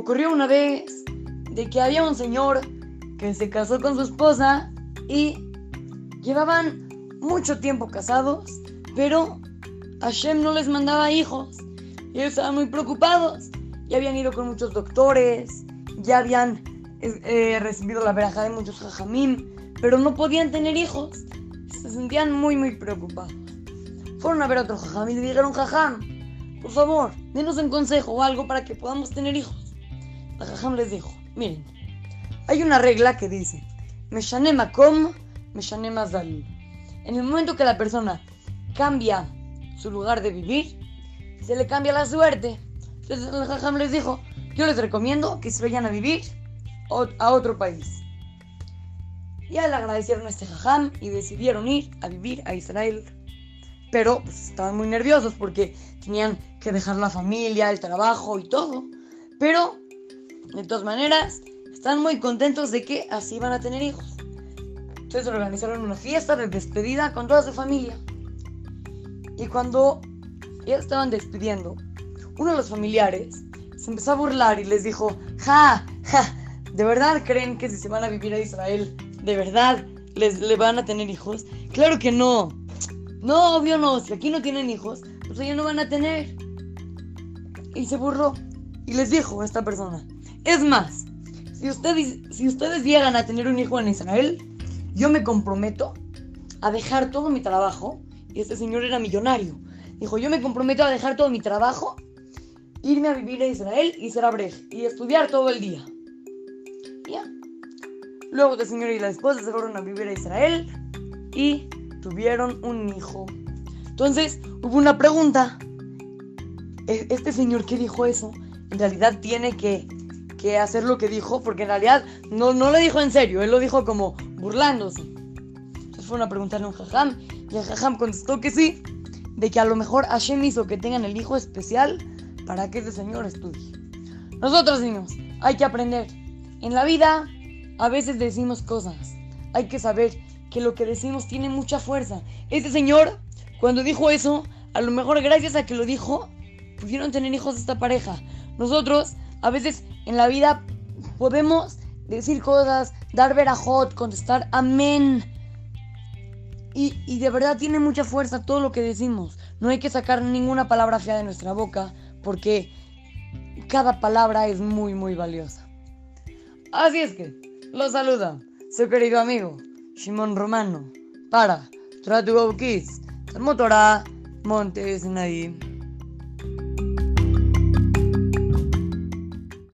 ocurrió una vez de que había un señor que se casó con su esposa y llevaban mucho tiempo casados, pero Hashem no les mandaba hijos. Y ellos estaban muy preocupados. Ya habían ido con muchos doctores, ya habían eh, recibido la veraja de muchos jajamim, pero no podían tener hijos. Se sentían muy, muy preocupados. Fueron a ver a otro jajam y dijeron, jajam, por favor, denos un consejo o algo para que podamos tener hijos. La jajam les dijo, miren, hay una regla que dice, Meshane makom, meshane mazal. En el momento que la persona cambia su lugar de vivir, se le cambia la suerte. Entonces el jajam les dijo, yo les recomiendo que se vayan a vivir a otro país. Ya le agradecieron a este jajam y decidieron ir a vivir a Israel. Pero pues, estaban muy nerviosos porque tenían que dejar la familia, el trabajo y todo. Pero, de todas maneras, están muy contentos de que así van a tener hijos. Entonces organizaron una fiesta de despedida con toda su familia. Y cuando ya estaban despidiendo, uno de los familiares se empezó a burlar y les dijo, ja, ja, ¿de verdad creen que si se van a vivir a Israel, de verdad les le van a tener hijos? Claro que no. No, obvio no. Si aquí no tienen hijos, pues ellos no van a tener. Y se burló. Y les dijo a esta persona, es más, si ustedes, si ustedes llegan a tener un hijo en Israel, yo me comprometo a dejar todo mi trabajo. Y este señor era millonario. Dijo, yo me comprometo a dejar todo mi trabajo, irme a vivir a Israel y ser abrej y estudiar todo el día. Ya. Luego el señor y la esposa se fueron a vivir a Israel y tuvieron un hijo. Entonces hubo una pregunta. ¿E-, ¿Este señor que dijo eso? En realidad tiene que, que hacer lo que dijo, porque en realidad no, no lo dijo en serio, él lo dijo como burlándose. Entonces fueron a preguntarle a un jajam y el jajam contestó que sí, de que a lo mejor Hashem hizo que tengan el hijo especial para que ese señor estudie. Nosotros niños, hay que aprender. En la vida a veces decimos cosas. Hay que saber que lo que decimos tiene mucha fuerza. Este señor, cuando dijo eso, a lo mejor gracias a que lo dijo, pudieron tener hijos de esta pareja. Nosotros, a veces en la vida, podemos decir cosas, dar verajot, contestar amén. Y, y, de verdad tiene mucha fuerza todo lo que decimos. No hay que sacar ninguna palabra fea de nuestra boca porque cada palabra es muy, muy valiosa. Así es que, lo saluda su querido amigo Shimon Romano para Tratu Kids, Motora Montes Naim.